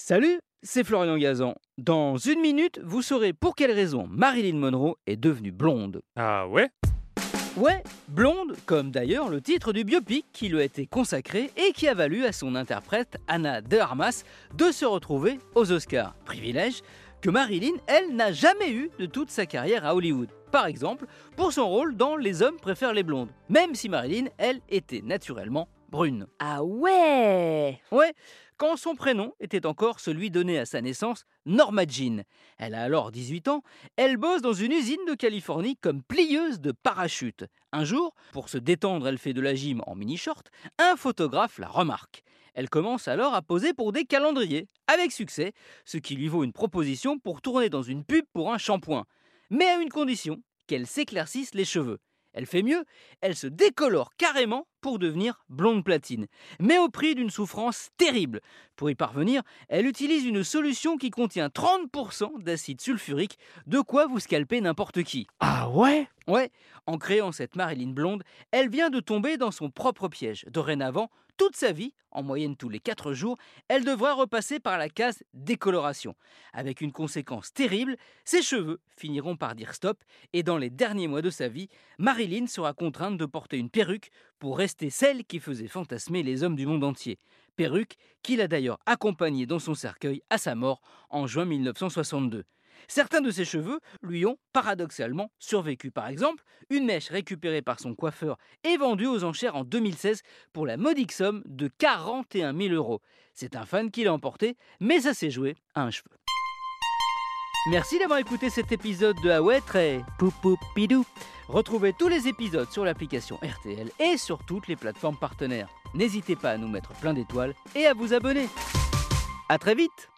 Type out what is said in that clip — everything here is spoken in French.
Salut, c'est Florian Gazan. Dans une minute, vous saurez pour quelle raison Marilyn Monroe est devenue blonde. Ah ouais? Ouais, blonde, comme d'ailleurs le titre du biopic qui lui a été consacré et qui a valu à son interprète Anna de Armas de se retrouver aux Oscars. Privilège que Marilyn, elle, n'a jamais eu de toute sa carrière à Hollywood. Par exemple, pour son rôle dans Les hommes préfèrent les blondes, même si Marilyn, elle, était naturellement brune. Ah ouais? Ouais, quand son prénom était encore celui donné à sa naissance, Norma Jean. Elle a alors 18 ans, elle bosse dans une usine de Californie comme plieuse de parachute. Un jour, pour se détendre, elle fait de la gym en mini-short, un photographe la remarque. Elle commence alors à poser pour des calendriers, avec succès, ce qui lui vaut une proposition pour tourner dans une pub pour un shampoing. Mais à une condition, qu'elle s'éclaircisse les cheveux. Elle fait mieux, elle se décolore carrément pour devenir blonde platine, mais au prix d'une souffrance terrible. Pour y parvenir, elle utilise une solution qui contient 30% d'acide sulfurique, de quoi vous scalper n'importe qui. Ah ouais? Ouais, en créant cette Marilyn blonde, elle vient de tomber dans son propre piège. Dorénavant, toute sa vie, en moyenne tous les 4 jours, elle devra repasser par la case décoloration. Avec une conséquence terrible, ses cheveux finiront par dire stop et dans les derniers mois de sa vie, Marilyn sera contrainte de porter une perruque pour rester celle qui faisait fantasmer les hommes du monde entier. Perruque qu'il a d'ailleurs accompagnée dans son cercueil à sa mort en juin 1962. Certains de ses cheveux lui ont paradoxalement survécu. Par exemple, une mèche récupérée par son coiffeur est vendue aux enchères en 2016 pour la modique somme de 41 000 euros. C'est un fan qui l'a emporté, mais ça s'est joué à un cheveu. Merci d'avoir écouté cet épisode de ouais, très poupoupidou. Retrouvez tous les épisodes sur l'application RTL et sur toutes les plateformes partenaires. N'hésitez pas à nous mettre plein d'étoiles et à vous abonner. A très vite